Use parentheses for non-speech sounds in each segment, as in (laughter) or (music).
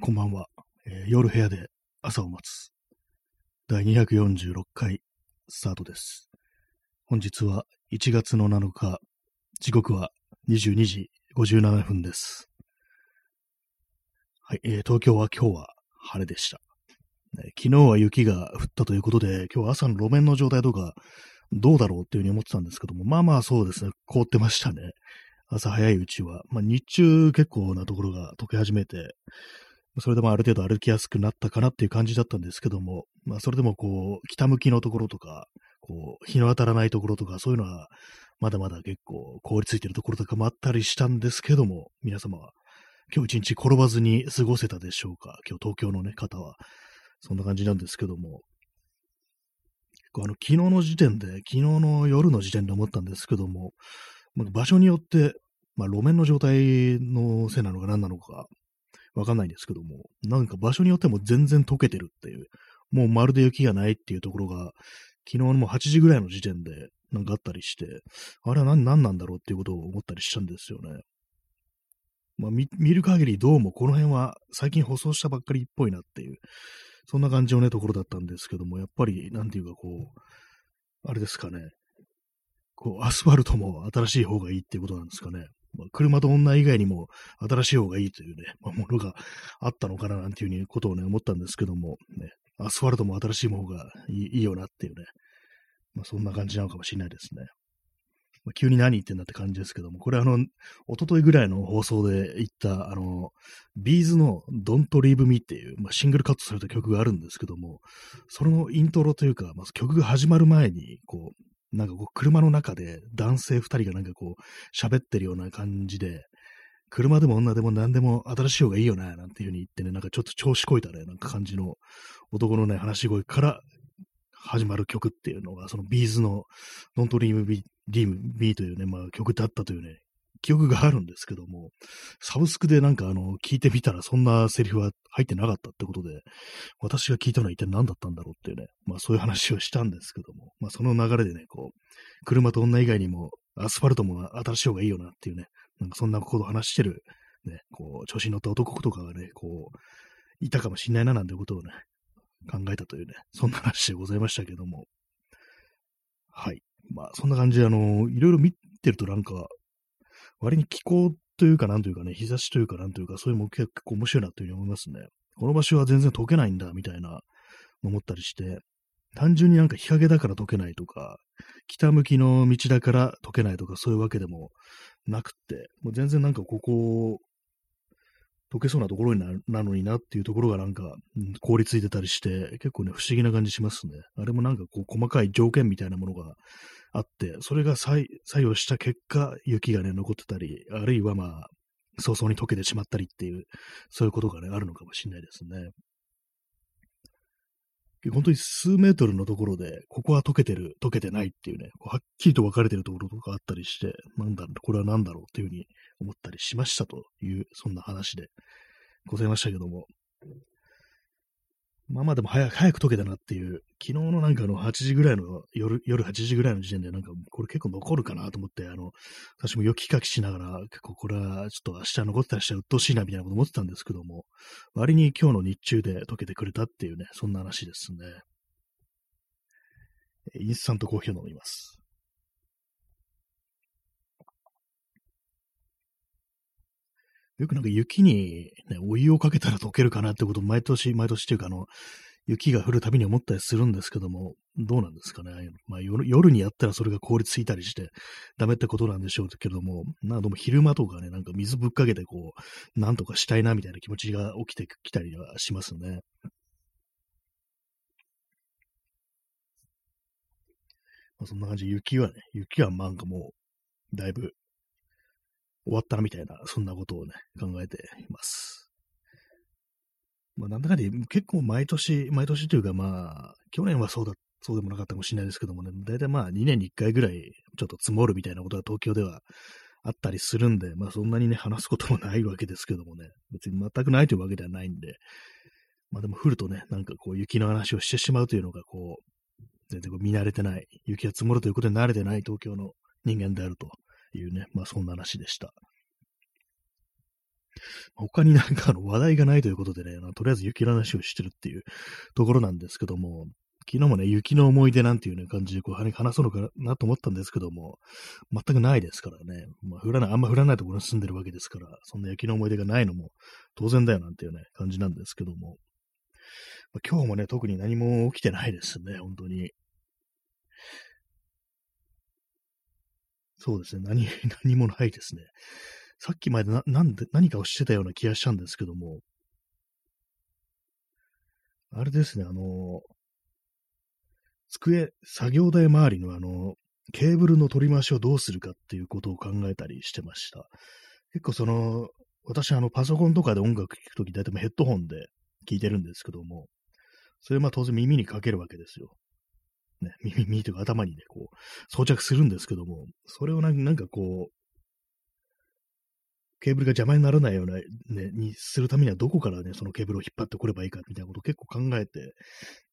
こんばんは、えー夜部屋で朝を待つ。第246回スタートです。本日は1月の7日、時刻は22時57分です。はい、えー東京は今日は晴れでした、ね昨日は雪が降ったということで、今日は朝の路面の状態とかどうだろうっていうふうに思ってたんですけども、まあまあそうですね、凍ってましたね。朝早いうちは。まあ日中結構なところが溶け始めて、それでもある程度歩きやすくなったかなっていう感じだったんですけども、まあそれでもこう、北向きのところとか、こう、日の当たらないところとか、そういうのは、まだまだ結構凍りついてるところとかもあったりしたんですけども、皆様は今日一日転ばずに過ごせたでしょうか？今日東京のね、方は。そんな感じなんですけども。あの、昨日の時点で、昨日の夜の時点で思ったんですけども、場所によって、まあ路面の状態のせいなのか何なのか、わかんないんですけども、なんか場所によっても全然溶けてるっていう、もうまるで雪がないっていうところが、昨日のもう8時ぐらいの時点でなんかあったりして、あれは何何なんだろうっていうことを思ったりしたんですよね。まあ見見る限りどうもこの辺は最近舗装したばっかりっぽいなっていう、そんな感じのね、ところだったんですけども、やっぱり、なんていうかこう、あれですかね、こう、アスファルトも新しい方がいいっていうことなんですかね。まあ、車と女以外にも新しい方がいいというね、まあ、ものがあったのかななんていうふうにことをね、思ったんですけども、ね、アスファルトも新しい方がいいよなっていうね、まあ、そんな感じなのかもしれないですね。まあ、急に何言ってんだって感じですけども、これあの、一昨日ぐらいの放送で言った、あの、ビーズの Don't Leave Me っていう、まあ、シングルカットされた曲があるんですけども、そのイントロというか、まず曲が始まる前に、なんかこう、車の中で男性二人がなんかこう、喋ってるような感じで、車でも女でも何でも新しい方がいいよね、なんていう風に言ってね、なんかちょっと調子こいたね、なんか感じの男のね、話し声から始まる曲っていうのが、そのビーズの Don't DreamBee というね、まあ曲だったというね、記憶があるんですけども、サブスクでなんかあの、聞いてみたらそんなセリフは入ってなかったってことで、私が聞いたのは一体何だったんだろうっていうね、まあそういう話をしたんですけども、まあその流れでね、こう、車と女以外にもアスファルトも新しい方がいいよなっていうね、なんかそんなことを話してる、ね、こう、調子に乗った男とかがね、こう、いたかもしれないななんてことをね、考えたというね、そんな話でございましたけども。はい。まあそんな感じで、あの、いろいろ見てるとなんか、割に気候というか、なんというかね、日差しというか、なんというか、そういうのも結構面白いなというふうに思いますね。この場所は全然溶けないんだ、みたいな、思ったりして、単純になんか日陰だから溶けないとか、北向きの道だから溶けないとか、そういうわけでもなくって、もう全然なんかここ、溶けそうなところにななのになっていうところがなんか、うん凍りついてたりして、結構ね、不思議な感じしますね。あれもなんかこう、細かい条件みたいなものがあって、それが作作用した結果、雪がね、残ってたり、あるいはまあ、早々に溶けてしまったりっていう、そういうことがね、あるのかもしれないですね。本当に数メートルのところで、ここは溶けてる、溶けてないっていうね、こうはっきりと分かれてるところとかあったりして、なんだろう、これは何だろうっていうふうに思ったりしましたという、そんな話でございましたけども。まあまあでも早く、早く溶けたなっていう、昨日のなんかあの8時ぐらいの、夜、夜8時ぐらいの時点でなんかこれ結構残るかなと思って、あの、私も雪かきしながら、結構これはちょっと明日残ってたりしたら鬱陶しいなみたいなこと思ってたんですけども、割に今日の日中で溶けてくれたっていうね、そんな話ですね。インスタントコーヒーを飲みます。よくなんか雪に、ね、お湯をかけたら溶けるかなってことを毎年、毎年っていうかあの、雪が降るたびに思ったりするんですけども、どうなんですかね？まあ夜夜にやったらそれが凍りついたりしてダメってことなんでしょうけども、なんでも昼間とかね、なんか水ぶっかけてこう、なんとかしたいなみたいな気持ちが起きてきたりはしますね。まあ、そんな感じ、雪はね、雪はなんかもう、だいぶ終わったみたいな、そんなことをね、考えています。まあ、なんだかんだ結構毎年、毎年というかまあ、去年はそうだ、そうでもなかったかもしれないですけどもね、だいたいまあ2年に1回ぐらいちょっと積もるみたいなことが東京ではあったりするんで、まあそんなにね、話すこともないわけですけどもね、別に全くないというわけではないんで、まあでも降るとね、なんかこう雪の話をしてしまうというのがこう、全然こう見慣れてない、雪が積もるということに慣れてない東京の人間であるとていうね、まあそんな話でした。他になんかあの話題がないということでね、とりあえず雪の話をしてるっていうところなんですけども、昨日もね、雪の思い出なんていうね、感じでこう話そうのかなと思ったんですけども、全くないですからね。まあ、降らない、あんま降らないところに住んでるわけですから、そんな雪の思い出がないのも当然だよなんていうね、感じなんですけども。まあ、今日もね、特に何も起きてないですね、本当に。そうですね、何、(laughs) 何もないですね。さっきまでな、なんで、何かをしてたような気がしたんですけども、あれですね、あの、机、作業台周りのあの、ケーブルの取り回しをどうするかっていうことを考えたりしてました。結構その、私あの、パソコンとかで音楽聴くとき、大体ヘッドホンで聴いてるんですけども、それまあ当然耳にかけるわけですよ。ね、耳、耳というか頭にね、こう、装着するんですけども、それをなんかこう、ケーブルが邪魔にならないような、ね、にするためにはどこからね、そのケーブルを引っ張ってこればいいかみたいなことを結構考えて、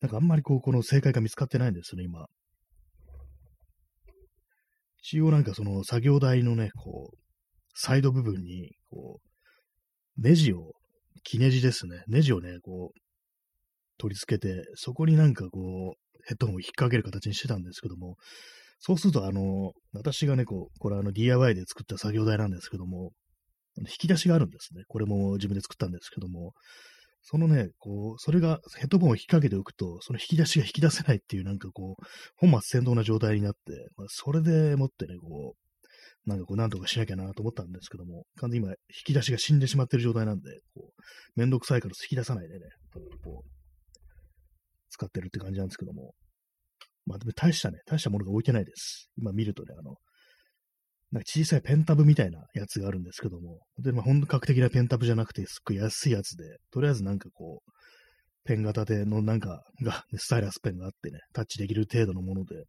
なんかあんまりこう、この正解が見つかってないんですよね、今。一応なんかその作業台のね、こう、サイド部分に、こう、ネジを、木ネジですね、ネジをね、こう、取り付けて、そこになんかこう、ヘッドホンを引っ掛ける形にしてたんですけども、そうすると、あの、私がね、こう、これあの DIY で作った作業台なんですけども、引き出しがあるんですね。これも自分で作ったんですけども、そのね、こう、それがヘッドホンを引っ掛けておくと、その引き出しが引き出せないっていうなんかこう、本末転倒な状態になって、まあ、それでもってね、こう、なんかこう、なんとかしなきゃなと思ったんですけども、完全に今、引き出しが死んでしまってる状態なんで、こう、めんどくさいから引き出さないでね、こう、使ってるって感じなんですけども、まあでも大したね、大したものが置いてないです。今見るとね、あの、なんか小さいペンタブみたいなやつがあるんですけども、で、まあ、本格的なペンタブじゃなくて、すっごい安いやつで、とりあえずなんかこう、ペン型でのなんかが、スタイラスペンがあってね、タッチできる程度のもので、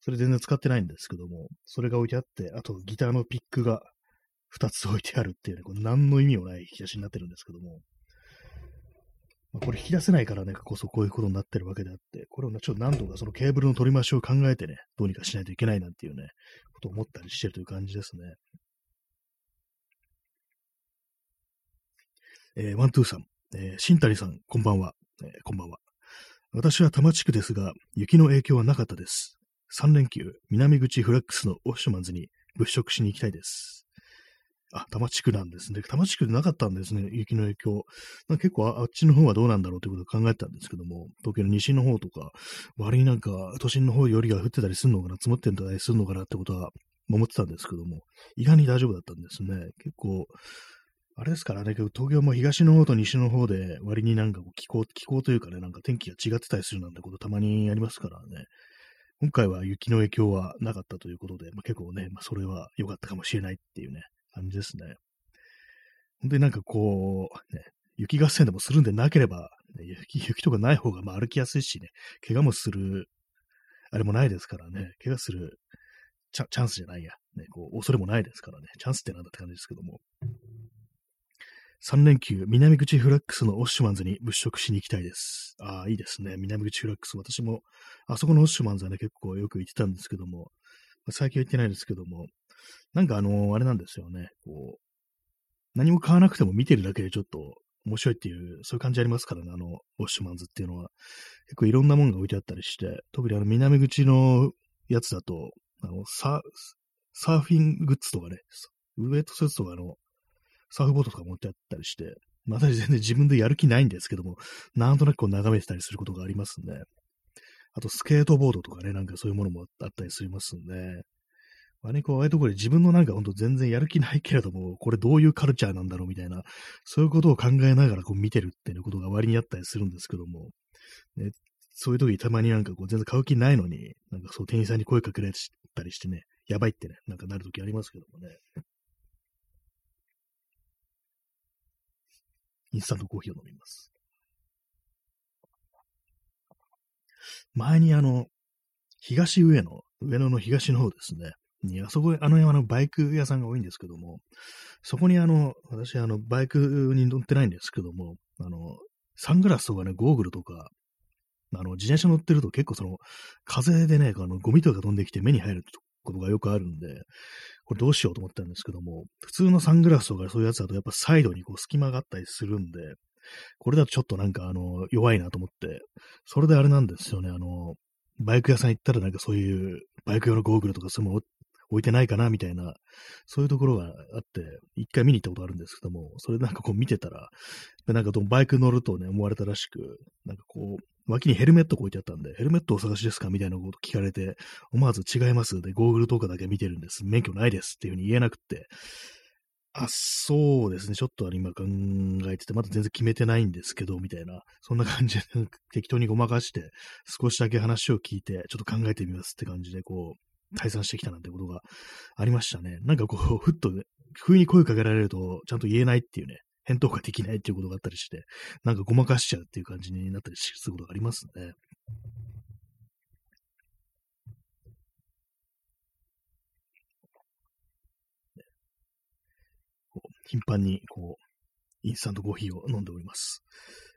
それ全然使ってないんですけども、それが置いてあって、あとギターのピックが2つ置いてあるっていうね、これ何の意味もない引き出しになってるんですけども、ま、これ引き出せないからね、こそこういうことになってるわけであって、これをね、ちょっと何とかそのケーブルの取り回しを考えてね、どうにかしないといけないなんていうね、ことを思ったりしてるという感じですね。えー、ワントゥーさん、えー、新谷さん、こんばんは、えー、こんばんは。私は多摩地区ですが、雪の影響はなかったです。3連休、南口フラックスのオッシュマンズに物色しに行きたいです。あ、多摩地区なんですね。多摩地区でなかったんですね、雪の影響。結構あっちの方はどうなんだろうということを考えたんですけども、東京の西の方とか、割になんか都心の方よりが降ってたりするのかな、積もってたりするのかなってことは思ってたんですけども、意外に大丈夫だったんですね。結構、あれですからね、東京も東の方と西の方で割になんか気候、気候というかね、なんか天気が違ってたりするなんてことたまにありますからね。今回は雪の影響はなかったということで、まあ、結構ね、まあ、それは良かったかもしれないっていうね、感じですね。本当になんかこう、ね、雪合戦でもするんでなければ、ね、雪雪とかない方がまあ歩きやすいしね、怪我もする、あれもないですからね、怪我するチャチャンスじゃないや、ね、こう恐れもないですからね、チャンスってなんだって感じですけども。3連休、南口フラックスのオッシュマンズに物色しに行きたいです。ああ、いいですね。南口フラックス。私も、あそこのオッシュマンズはね、結構よく行ってたんですけども、最近は行ってないですけども、なんかあの、あれなんですよね、こう、何も買わなくても見てるだけでちょっと面白いっていう、そういう感じありますからね、あの、ウォッシュマンズっていうのは。結構いろんなものが置いてあったりして、特にあの、南口のやつだと、あの、ササーフィングッズとかね、ウェイトスーツとかの、サーフボードとか持ってあったりして、また全然自分でやる気ないんですけども、なんとなくこう眺めてたりすることがありますんで、あとスケートボードとかね、なんかそういうものもあったりしますんで、まあね、こう、ああいうところで自分のなんかほんと全然やる気ないけれども、これどういうカルチャーなんだろうみたいな、そういうことを考えながらこう見てるっていうことが割にあったりするんですけども、ね、そういう時たまになんかこう全然買う気ないのに、なんかそう店員さんに声かけられたりしてね、やばいってね、なんかなる時ありますけどもね。インスタントコーヒーを飲みます。前にあの、東上野、上野の東の方ですね。に、あそこ、あの山のバイク屋さんが多いんですけども、そこにあの、私、あの、バイクに乗ってないんですけども、あの、サングラスとかね、ゴーグルとか、あの、自転車乗ってると結構その、風でね、あの、ゴミとか飛んできて目に入ることがよくあるんで、これどうしようと思ったんですけども、普通のサングラスとかそういうやつだとやっぱサイドにこう隙間があったりするんで、これだとちょっとなんかあの、弱いなと思って、それであれなんですよね、あの、バイク屋さん行ったらなんかそういうバイク用のゴーグルとかそういうもの置いてないかなみたいな、そういうところがあって、一回見に行ったことあるんですけども、それなんかこう見てたら、なんかバイク乗るとね、思われたらしく、なんかこう、脇にヘルメット置いてあったんで、ヘルメットお探しですか？みたいなこと聞かれて、思わず違いますで、ゴーグルとかだけ見てるんです。免許ないですっていうふうに言えなくて、あ、そうですね。ちょっと今考えてて、まだ全然決めてないんですけど、みたいな。そんな感じで適当にごまかして、少しだけ話を聞いて、ちょっと考えてみますって感じで、こう、退散してきたなんてことがありましたね。なんかこう、(laughs) ふっと、不意に声かけられると、ちゃんと言えないっていうね、返答ができないっていうことがあったりして、なんかごまかしちゃうっていう感じになったりすることがありますね。頻繁に、こう、インスタントコーヒーを飲んでおります。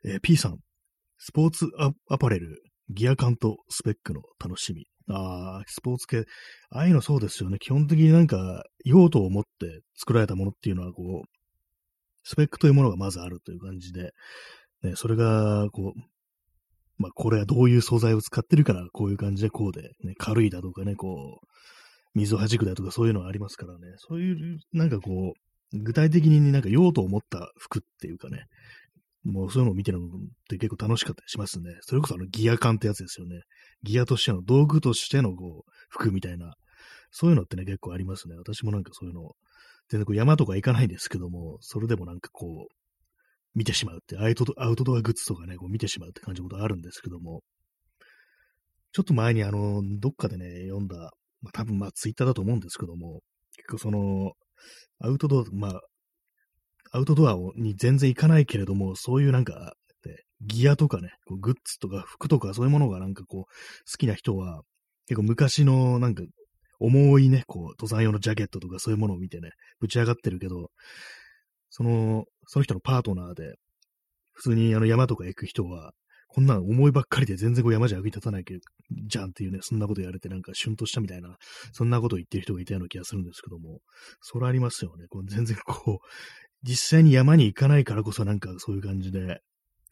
えー、P さん、スポーツアパレル、ギアカントスペックの楽しみ。ああ、スポーツ系、ああいうのそうですよね。基本的になんか、用途を持って作られたものっていうのは、こう、スペックというものがまずあるという感じで、ね、それが、こう、まあ、これはどういう素材を使ってるから、こういう感じでこうで、ね、軽いだとかね、こう、水を弾くだとかそういうのはありますからね、そういう、なんかこう、具体的になんか用途を持った服っていうかね、もうそういうのを見てるのって結構楽しかったりしますね。それこそあのギア感ってやつですよね。ギアとしての道具としてのこう服みたいな、そういうのってね結構ありますね。私もなんかそういうの、全然こう山とか行かないんですけども、それでもなんかこう、見てしまうって、アウトドアウトドアグッズとかね、こう見てしまうって感じのことあるんですけども、ちょっと前にあの、どっかでね、読んだ、まあ多分まあツイッターだと思うんですけども、結構その、アウトドア、まあ、アウトドアに全然行かないけれども、そういうなんか、ギアとかね、グッズとか服とかそういうものがなんかこう、好きな人は、結構昔のなんか、重いね、こう、登山用のジャケットとかそういうものを見てね、ぶち上がってるけど、その、その人のパートナーで、普通にあの山とか行く人は、こんなん思いばっかりで全然こう山じゃ役に立たないけどじゃんっていうね、そんなこと言われてなんかシュンとしたみたいな、そんなことを言ってる人がいたような気がするんですけども、それありますよね。こう全然こう、実際に山に行かないからこそなんかそういう感じで、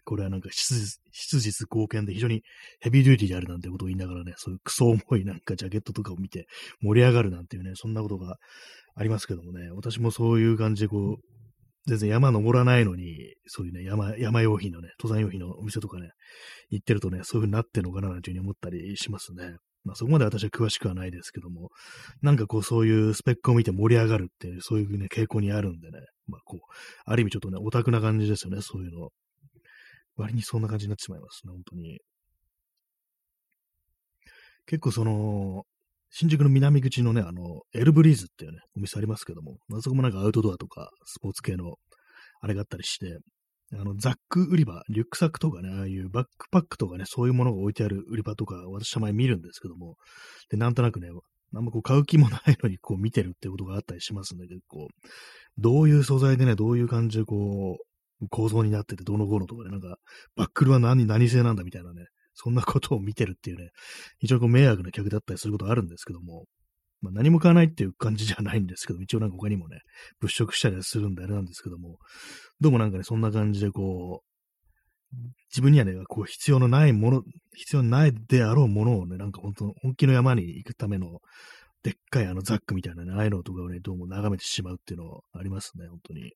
これはなんか質実貢献で非常にヘビーデューティーであるなんてことを言いながらね、そういうクソ重いなんかジャケットとかを見て盛り上がるなんていうね、そんなことがありますけどもね、私もそういう感じでこう、全然山登らないのに、そういうね、山、山用品のね、登山用品のお店とかね、行ってるとね、そういう風になってるのかななんていうふうに思ったりしますね。まあそこまで私は詳しくはないですけども、なんかこうそういうスペックを見て盛り上がるっていう、そういうね、傾向にあるんでね、まあこう、ある意味ちょっとね、オタクな感じですよね、そういうの。割にそんな感じになってしまいますね、本当に。結構その、新宿の南口のね、あの、エルブリーズっていうね、お店ありますけども、あそこもなんかアウトドアとか、スポーツ系の、あれがあったりして、あの、ザック売り場、リュックサックとかね、ああいうバックパックとかね、そういうものが置いてある売り場とか、私は前見るんですけども、で、なんとなくね、あんまこう買う気もないのにこう見てるってことがあったりしますね、結構。どういう素材でね、どういう感じでこう、構造になってて、どの頃とかね、なんか、バックルは何、何製なんだみたいなね、そんなことを見てるっていうね、非常にこう迷惑な客だったりすることあるんですけども、まあ、何も買わないっていう感じじゃないんですけど、一応なんか他にもね、物色したりするんであれなんですけども、どうもなんかね、そんな感じでこう、自分にはね、こう必要のないもの、必要ないであろうものをね、なんか本当本気の山に行くための、でっかいあのザックみたいなね、ああいうのとかをね、どうも眺めてしまうっていうのありますね、本当に。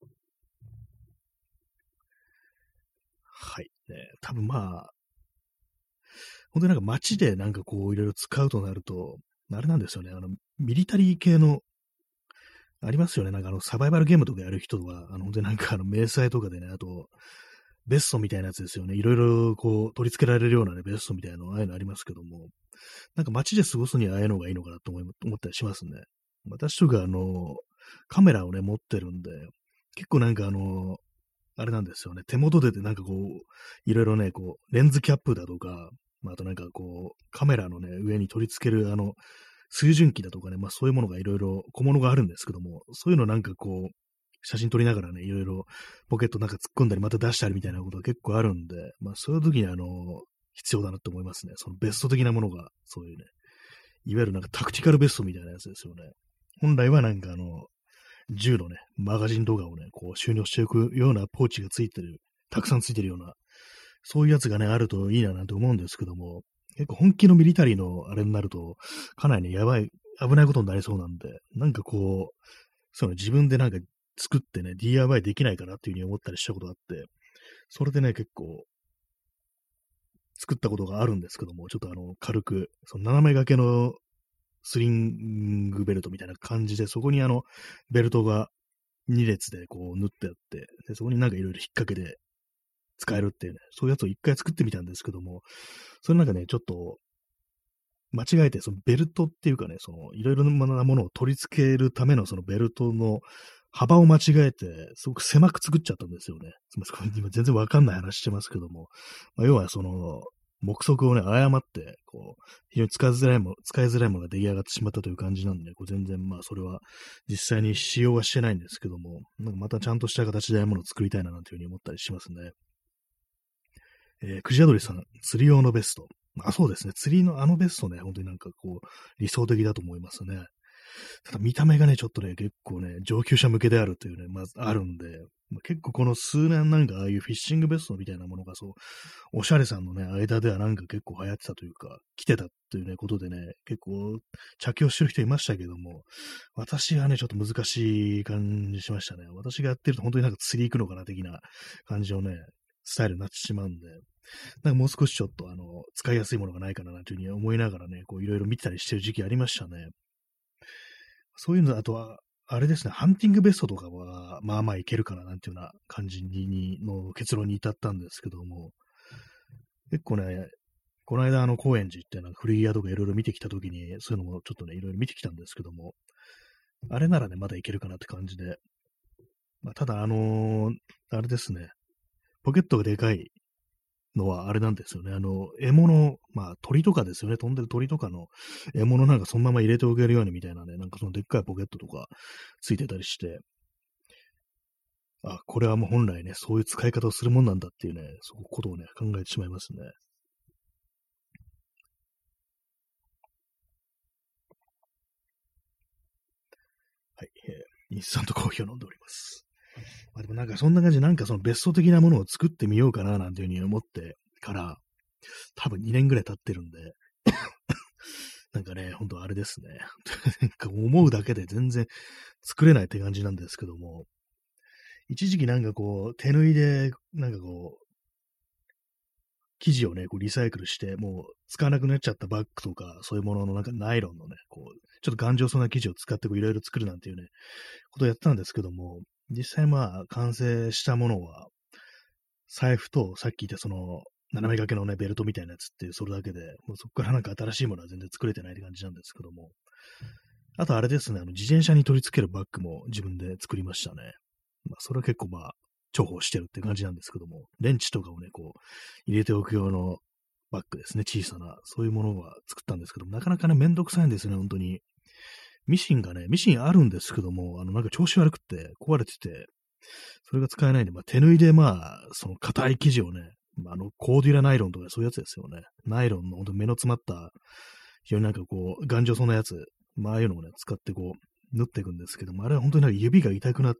はい。ね、多分まあ、本当になんか街でなんかこういろいろ使うとなると、あれなんですよね、あの、ミリタリー系の、ありますよね、なんかあの、サバイバルゲームとかやる人は、あの、本当になんかあの、迷彩とかでね、あと、ベストみたいなやつですよね。いろいろこう、取り付けられるようなね、ベストみたいなの、ああいうのありますけども、なんか街で過ごすにはああいうのがいいのかなと思ったりしますね。私とかあの、カメラをね、持ってるんで、結構なんかあの、あれなんですよね、手元ででなんかこう、いろいろね、こう、レンズキャップだとか、あとなんかこう、カメラのね、上に取り付けるあの、水準器だとかね、まあそういうものがいろいろ小物があるんですけども、そういうのなんかこう、写真撮りながらね、いろいろポケットなんか突っ込んだりまた出したりみたいなことが結構あるんで、まあそういう時にあの、必要だなと思いますね。そのベスト的なものが、そういうね、いわゆるなんかタクティカルベストみたいなやつですよね。本来はなんかあの、銃のね、マガジンとかをね、こう収納していくようなポーチがついてる、たくさんついてるような、そういうやつがね、あるといいななんて思うんですけども、結構本気のミリタリーのあれになると、かなりね、やばい、危ないことになりそうなんで、なんかこう、その自分でなんか作ってね、DIY できないかなっていうふうに思ったりしたことがあって、それでね、結構、作ったことがあるんですけども、ちょっとあの、軽く、その斜め掛けのスリングベルトみたいな感じで、そこにあの、ベルトが2列でこう縫ってあって、でそこになんかいろいろ引っ掛けて使えるっていうね、そういうやつを一回作ってみたんですけども、それなんかね、ちょっと、間違えて、そのベルトっていうかね、その、いろいろなものを取り付けるためのそのベルトの幅を間違えて、すごく狭く作っちゃったんですよね。すみません、今全然わかんない話してますけども、まあ、要はその、目測をね、誤って、こう、非常に使いづらいもの、使いづらいものが出来上がってしまったという感じなんで、こう全然まあそれは実際に使用はしてないんですけども、なんかまたちゃんとした形でああいうものを作りたいななんていうふうに思ったりしますね。えー、クジアドリさん、釣り用のベスト。あ、そうですね。釣りのあのベストね、本当になんかこう、理想的だと思いますね。ただ見た目がね、ちょっとね、結構ね、上級者向けであるというね、まずあるんで、まあ、結構この数年なんかああいうフィッシングベストみたいなものがそう、おしゃれさんのね、間ではなんか結構流行ってたというか、来てたというね、ことでね、結構着用してる人いましたけども、私はね、ちょっと難しい感じしましたね。私がやってると本当になんか釣り行くのかな的な感じのね、スタイルになってしまうんで、なんかもう少しちょっとあの、使いやすいものがないかななんていうふうに思いながらね、こういろいろ見てたりしてる時期ありましたね。そういうの、あとは、あれですね、ハンティングベストとかは、まあまあいけるかななんていうような感じに、の結論に至ったんですけども、結構ね、この間、あの、高円寺ってなんか古着屋とかいろいろ見てきたときに、そういうのもちょっとね、いろいろ見てきたんですけども、あれならね、まだいけるかなって感じで、まあ、ただ、あのー、あれですね、ポケットがでかいのはあれなんですよね。あの、獲物、まあ鳥とかですよね。飛んでる鳥とかの獲物なんかそのまま入れておけるようにみたいなね、なんかそのでっかいポケットとかついてたりして、あ、これはもう本来ね、そういう使い方をするもんなんだっていうね、そういうことをね、考えてしまいますね。はい、えー、インスタントコーヒーを飲んでおります。まあ、でもなんかそんな感じ、なんかその別荘的なものを作ってみようかななんていうふうに思ってから、多分2年ぐらい経ってるんで (laughs) なんかね、ほんとあれですね。(laughs) なんか思うだけで全然作れないって感じなんですけども、一時期なんかこう、手縫いで、なんかこう、生地をね、こうリサイクルして、もう使わなくなっちゃったバッグとか、そういうもののなんかナイロンのね、こう、ちょっと頑丈そうな生地を使ってこういろいろ作るなんていうね、ことをやってたんですけども、実際まあ、完成したものは、財布と、さっき言ったその、斜め掛けのね、ベルトみたいなやつっていう、それだけで、もうそこからなんか新しいものは全然作れてないって感じなんですけども。あとあれですね、あの、自転車に取り付けるバッグも自分で作りましたね。まあ、それは結構まあ、重宝してるって感じなんですけども、レンチとかをね、こう、入れておく用のバッグですね、小さな、そういうものは作ったんですけども、なかなかね、めんどくさいんですね、本当に。ミシンがね、ミシンあるんですけども、あの、なんか調子悪くて壊れてて、それが使えないんで、まあ、手縫いでまあ、その硬い生地をね、まあ、あの、コーデュラナイロンとかそういうやつですよね。ナイロンのほんと目の詰まった、非常になんかこう、頑丈そうなやつ、まあ、ああいうのをね、使ってこう、縫っていくんですけども、あれは本当になんか指が痛くなって、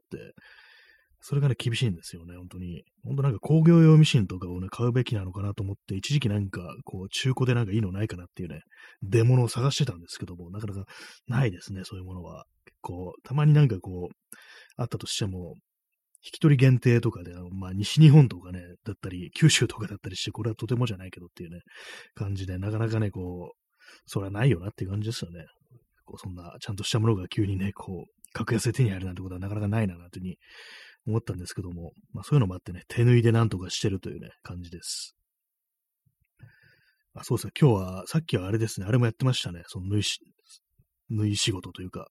それがね、厳しいんですよね、本当に。本当なんか工業用ミシンとかをね、買うべきなのかなと思って、一時期なんか、こう、中古でなんかいいのないかなっていうね、出物を探してたんですけども、なかなかないですね、そういうものは。結構、たまになんかこう、あったとしても、引き取り限定とかで、あのまあ、西日本とかね、だったり、九州とかだったりして、これはとてもじゃないけどっていうね、感じで、なかなかね、こう、それはないよなっていう感じですよね。こうそんな、ちゃんとしたものが急にね、こう、格安で手に入るなんてことはなかなかないな、なんていうふうに思ったんですけども、まあそういうのもあってね、手縫いでなんとかしてるというね、感じです。あ、そうですね、今日は、さっきはあれですね、あれもやってましたね、その縫いし、縫い仕事というか、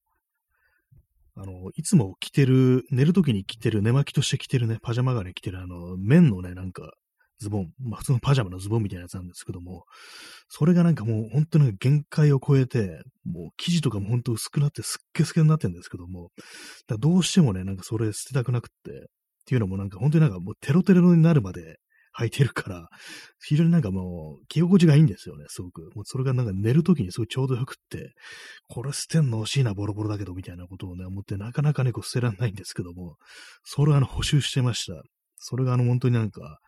あの、いつも着てる、寝るときに着てる、寝巻きとして着てるね、パジャマがね、着てるあの、綿のね、なん、ズボン、まあ普通のパジャマのズボンみたいなやつなんですけども、それがなんかもう本当に限界を超えて、もう生地とかも本当薄くなってすっけすけになってるんですけども、だどうしてもね、なんかそれ捨てたくなくって、っていうのもなんか本当になんかもうテロテロになるまで履いてるから、非常になんかもう、着心地がいいんですよね、すごく。もうそれがなんか寝るときにすごいちょうどよくって、これ捨てんの惜しいな、ボロボロだけど、みたいなことをね、思って、なかなかね、こう捨てらんないんですけども、それをあの、補修してました。それがあの、本当になんか、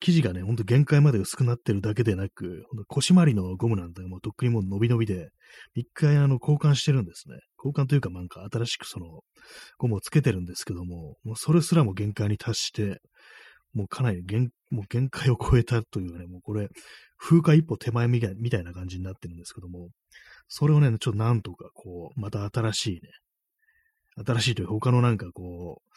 生地がね、ほんと限界まで薄くなってるだけでなく、ほんと腰回りのゴムなんてもうとっくにもう伸び伸びで、一回あの交換してるんですね。交換というかなんか新しくそのゴムをつけてるんですけども、もうそれすらも限界に達して、もうかなり限もう限界を超えたというかね、もうこれ、風化一歩手前みたいな感じになってるんですけども、それをね、ちょっとなんとかこう、また新しいね、新しいという他のなんかこう、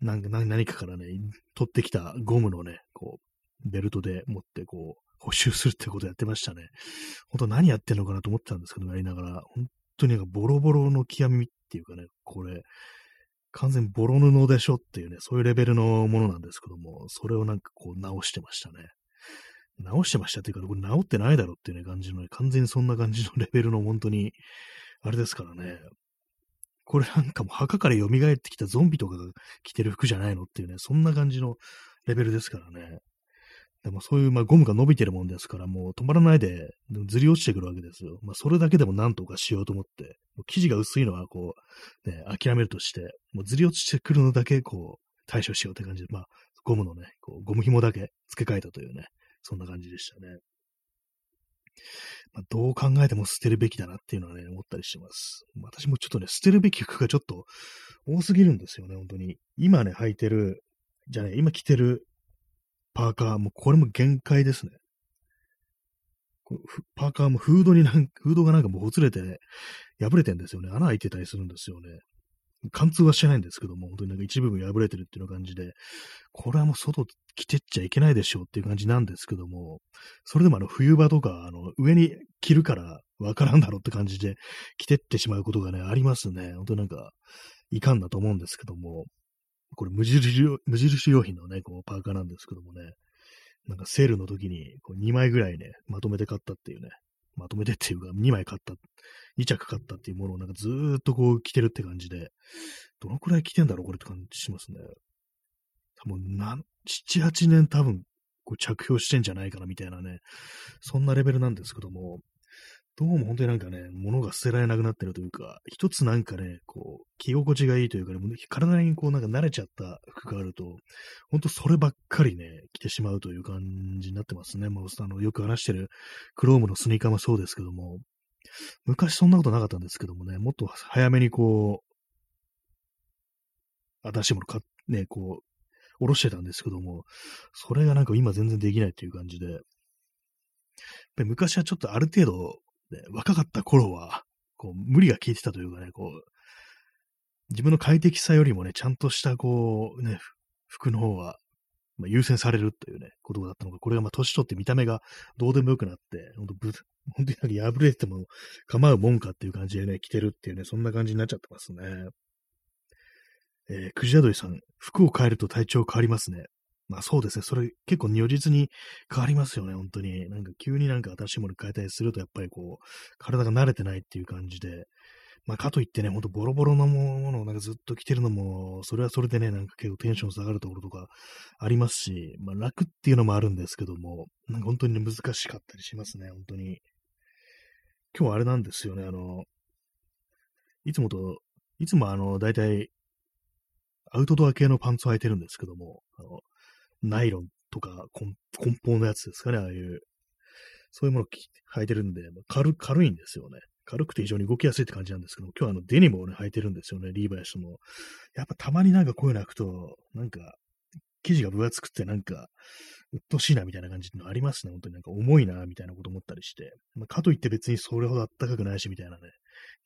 なんか何かからね、取ってきたゴムのね、こう、ベルトで持ってこう、補修するってことやってましたね。本当何やってんのかなと思ってたんですけど、やりながら、本当になんかボロボロの極みっていうかね、これ、完全ボロ布でしょっていうね、そういうレベルのものなんですけども、それをなんかこう直してましたね。直してましたっていうか、これ直ってないだろっていうね、感じのね、完全にそんな感じのレベルの本当に、あれですからね。これなんかも墓から蘇ってきたゾンビとかが着てる服じゃないのっていうね、そんな感じのレベルですからね。でもそういう、まあ、ゴムが伸びてるもんですから、もう止まらないでずり落ちてくるわけですよ。まあ、それだけでも何とかしようと思って、生地が薄いのはこう、ね、諦めるとして、もうずり落ちてくるのだけ、こう、対処しようって感じで、まあ、ゴムのね、こうゴム紐だけ付け替えたというね、そんな感じでしたね。まあ、どう考えても捨てるべきだなっていうのはね、思ったりしてます。私もちょっとね、捨てるべき服がちょっと多すぎるんですよね、本当に。今ね、履いてる、じゃね、今着てるパーカー、もこれも限界ですね。パーカーもフードになん、フードがなんかもうほつれて、ね、破れてんですよね。穴開いてたりするんですよね。貫通はしてないんですけども、本当になんか一部分破れてるっていう感じで、これはもう外着てっちゃいけないでしょうっていう感じなんですけども、それでもあの冬場とか、あの上に着るからわからんだろうって感じで着てってしまうことがね、ありますね。本当になんか、いかんだと思うんですけども、これ無印無印良品のね、こうパーカーなんですけどもね、なんかセールの時にこう2枚ぐらいね、まとめて買ったっていうね、まとめてっていうか2枚買った、2着買ったっていうものをなんかずーっとこう着てるって感じで、どのくらい着てんだろうこれって感じしますね。多分なん、7、8年多分こう着氷してんじゃないかなみたいなね、そんなレベルなんですけども、どうも本当になんかね、物が捨てられなくなってるというか、一つなんかね、こう、着心地がいいというか、ね、体にこうなんか慣れちゃった服があると、本当そればっかりね、着てしまうという感じになってますね。もうあの、よく話してるクロームのスニーカーもそうですけども、昔そんなことなかったんですけどもね、もっと早めにこう、新しいもの買っ、ね、こう、おろしてたんですけども、それがなんか今全然できないっていう感じで、昔はちょっとある程度ね、若かった頃は、こう、無理が効いてたというかね、こう、自分の快適さよりもね、ちゃんとしたこう、ね、服の方は、まあ、優先されるというね、ことだったのが、これがまあ、年取って見た目がどうでもよくなって、ほんと、本当に破れても構うもんかっていう感じでね、着てるっていうね、そんな感じになっちゃってますね。えー、くじやどりさん、服を変えると体調変わりますね。まあそうですね。それ結構如実に変わりますよね、本当に。なんか急になんか新しいもの変えたりすると、やっぱりこう、体が慣れてないっていう感じで、まあかといってね、ほんとボロボロのものをなんかずっと着てるのも、それはそれでね、なんか結構テンション下がるところとかありますし、まあ楽っていうのもあるんですけども、なんか本当に、難しかったりしますね、本当に。今日はあれなんですよね、あの、いつもと、いつもあの、大体、アウトドア系のパンツを履いてるんですけども、あの、ナイロンとか梱包のやつですかね、ああいう。そういうものを履いてるんで、軽軽いんですよね。軽くて非常に動きやすいって感じなんですけど、今日はあのデニムをね、履いてるんですよね、リーバイスも。やっぱたまになんかこういうの履くと、なんか、生地が分厚くてなんか、うっとしいなみたいな感じのありますね。本当になんか重いなみたいなこと思ったりして。まあ、かといって別にそれほどあったかくないしみたいなね。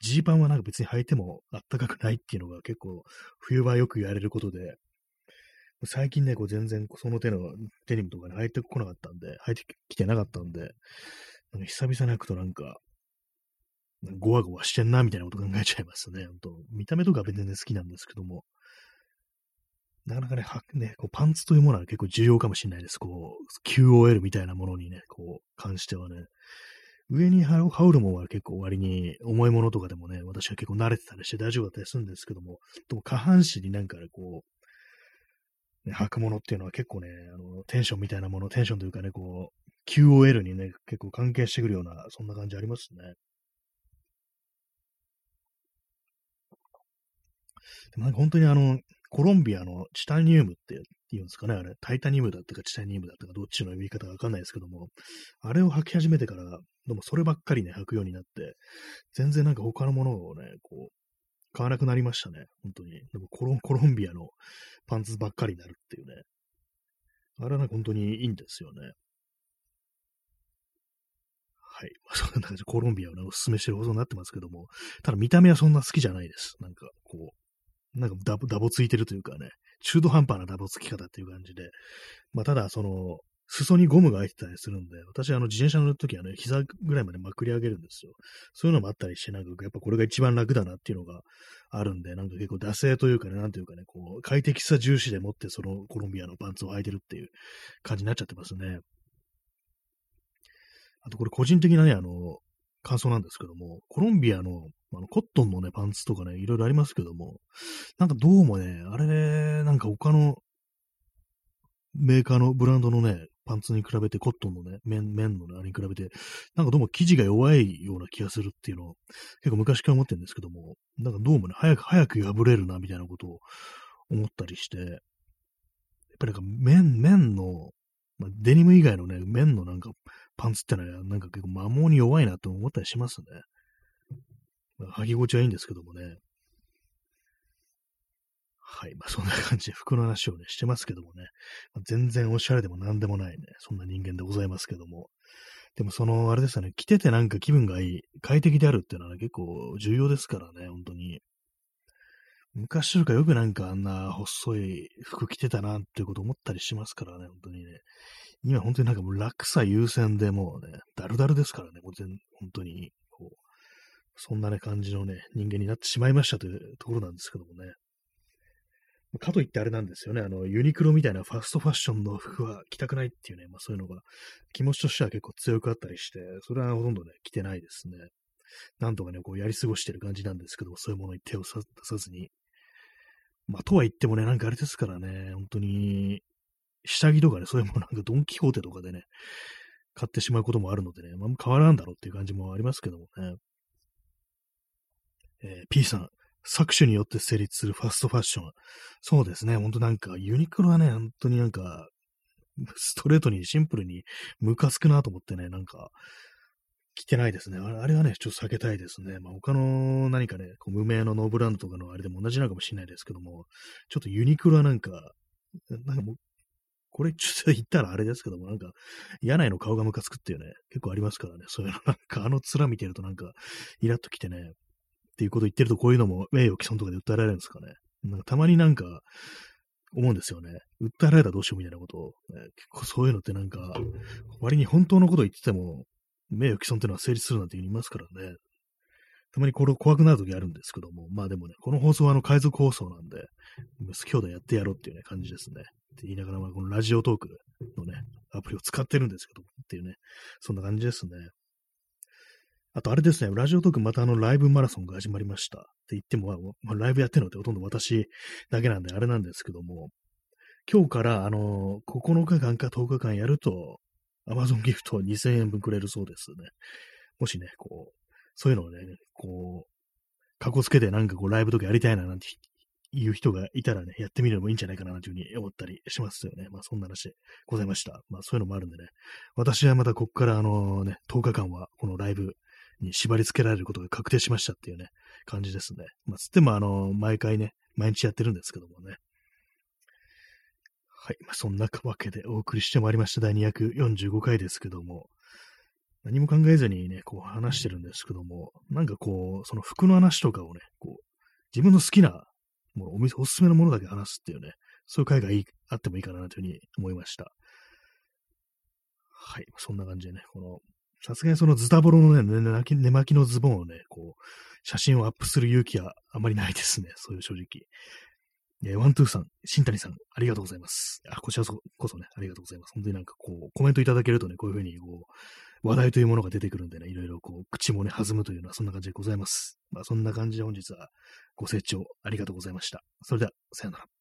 ジーパンはなんか別に履いてもあったかくないっていうのが結構冬場よく言われることで、最近ね、こう全然その手のデニムとかね、履いてこなかったんで、履いてきてなかったんで、なんか久々に履くとなんか、ゴワゴワしてんな、みたいなこと考えちゃいますね。本当見た目とかは全然好きなんですけども、なかなかね、はねこうパンツというものは結構重要かもしれないです。こう、QOL みたいなものにね、こう、関してはね。上に羽織るものは結構割に重いものとかでもね、私は結構慣れてたりして大丈夫だったりするんですけども、でも下半身になんかね、こう、履くものっていうのは結構ね、あの、テンションみたいなもの、テンションというかね、こう、QOL にね、結構関係してくるような、そんな感じありますね。でもなんか本当にあの、コロンビアのチタニウムって言うんですかね、あれ、タイタニウムだったかチタニウムだったか、どっちの呼び方かわかんないですけども、あれを履き始めてから、でもそればっかりね、履くようになって、全然なんか他のものをね、こう、買わなくなりましたね、本当に。でもコロコロンビアのパンツばっかりになるっていうね。あれはなんか本当にいいんですよね。はい。まあ、そんな感じでコロンビアをね、おすすめしてる放送になってますけども、ただ見た目はそんな好きじゃないです。なんか、こう、なんかダボダボついてるというかね、中途半端なダボつき方っていう感じで、まあ、ただ、その、裾にゴムが開いてたりするんで、私、あの、自転車乗るときはね、膝ぐらいまでまくり上げるんですよ。そういうのもあったりして、なんか、やっぱこれが一番楽だなっていうのがあるんで、なんか結構惰性というかね、なんていうかね、こう、快適さ重視でもって、そのコロンビアのパンツを履いてるっていう感じになっちゃってますね。あと、これ個人的なね、あの、感想なんですけども、コロンビアのあのコットンのね、パンツとかね、いろいろありますけども、なんかどうもね、あれ、なんか他のメーカーのブランドのね、パンツに比べて、コットンのね、綿、綿のね、あれに比べて、なんかどうも生地が弱いような気がするっていうのを、結構昔から思ってるんですけども、なんかどうもね、早く、早く破れるな、みたいなことを思ったりして、やっぱりなんか綿、綿の、まあ、デニム以外のね、綿のなんかパンツってのは、なんか結構摩耗に弱いなと思ったりしますね。まあ、履き心地はいいんですけどもね。はい。まあ、そんな感じで服の話をね、してますけどもね。まあ、全然おしゃれでも何でもないね、そんな人間でございますけども。でもその、あれですよね、着ててなんか気分がいい、快適であるっていうのは、ね、結構重要ですからね、本当に。昔とかよくなんかあんな細い服着てたなっていうこと思ったりしますからね、本当にね。今本当になんかもう楽さ優先でもうね、だるだるですからね、もう全、本当に、こう、そんなね感じのね、人間になってしまいましたというところなんですけどもね。かといってあれなんですよね。あの、ユニクロみたいなファストファッションの服は着たくないっていうね、まあそういうのが気持ちとしては結構強くあったりして、それはほとんどね、着てないですね。なんとかね、こうやり過ごしてる感じなんですけども、そういうものに手を出さずに。まあとは言ってもね、なんかあれですからね、本当に、下着とかね、そういうものなんかドンキホーテとかでね、買ってしまうこともあるのでね、まあ変わらんだろうっていう感じもありますけどもね。えー、P さん、作種によって成立するファストファッション。そうですね。ほんとなんか、ユニクロはね、本当になんか、ストレートにシンプルにムカつくなと思ってね、なんか、着てないですね。あれはね、ちょっと避けたいですね。まあ、他の何かね、こう無名のノーブランドとかのあれでも同じなのかもしれないですけども、ちょっとユニクロはなんか、なんかもう、これちょっと言ったらあれですけども、なんか、柳井の顔がムカつくっていうね、結構ありますからね。そういうの、なんかあの面見てるとなんか、イラッときてね、っていうことを言ってると、こういうのも名誉毀損とかで訴えられるんですかね。なんかたまになんか、思うんですよね。訴えられたらどうしようみたいなことを、ね、結構そういうのってなんか、割に本当のことを言ってても、名誉毀損っていうのは成立するなんて言いますからね。たまにこれ怖くなる時あるんですけども、まあでもね、この放送はあの海賊放送なんで、今日でやってやろうっていうね、感じですね。って言いながら、まこのラジオトークのね、アプリを使ってるんですけどっていうね、そんな感じですね。あとあれですね、ラジオトークまたあのライブマラソンが始まりましたって言っても、まあ、ライブやってるのってほとんど私だけなんであれなんですけども、今日からあの、9日間か10日間やると、Amazon ギフト2000円分くれるそうですね。もしね、こう、そういうのをね、こう、かこつけてなんかこうライブとかやりたいななんていう人がいたらね、やってみるのもいいんじゃないかなというふうに思ったりしますよね。まあそんな話ございました。まあそういうのもあるんでね、私はまたこっからあのね、10日間はこのライブに縛り付けられることが確定しましたっていうね、感じですね。まあ、つっても、あの、毎回ね、毎日やってるんですけどもね。はい。まあ、そんなわけでお送りしてまいりました。第245回ですけども、何も考えずにね、こう話してるんですけども、なんかこう、その服の話とかをね、こう、自分の好きなもの、お店、おすすめのものだけ話すっていうね、そういう回がいいあってもいいかなというふうに思いました。はい。そんな感じでね、このさすがにそのズタボロのね、寝巻きのズボンをね、こう、写真をアップする勇気はあまりないですね。そういう正直。えワントゥーさん、新谷さん、ありがとうございます。あ、こちらこそね、ありがとうございます。本当になんかこう、コメントいただけるとね、こういうふうにこう、話題というものが出てくるんでね、いろいろこう、口もね、弾むというのはそんな感じでございます。まあ、そんな感じで本日はご清聴ありがとうございました。それでは、さよなら。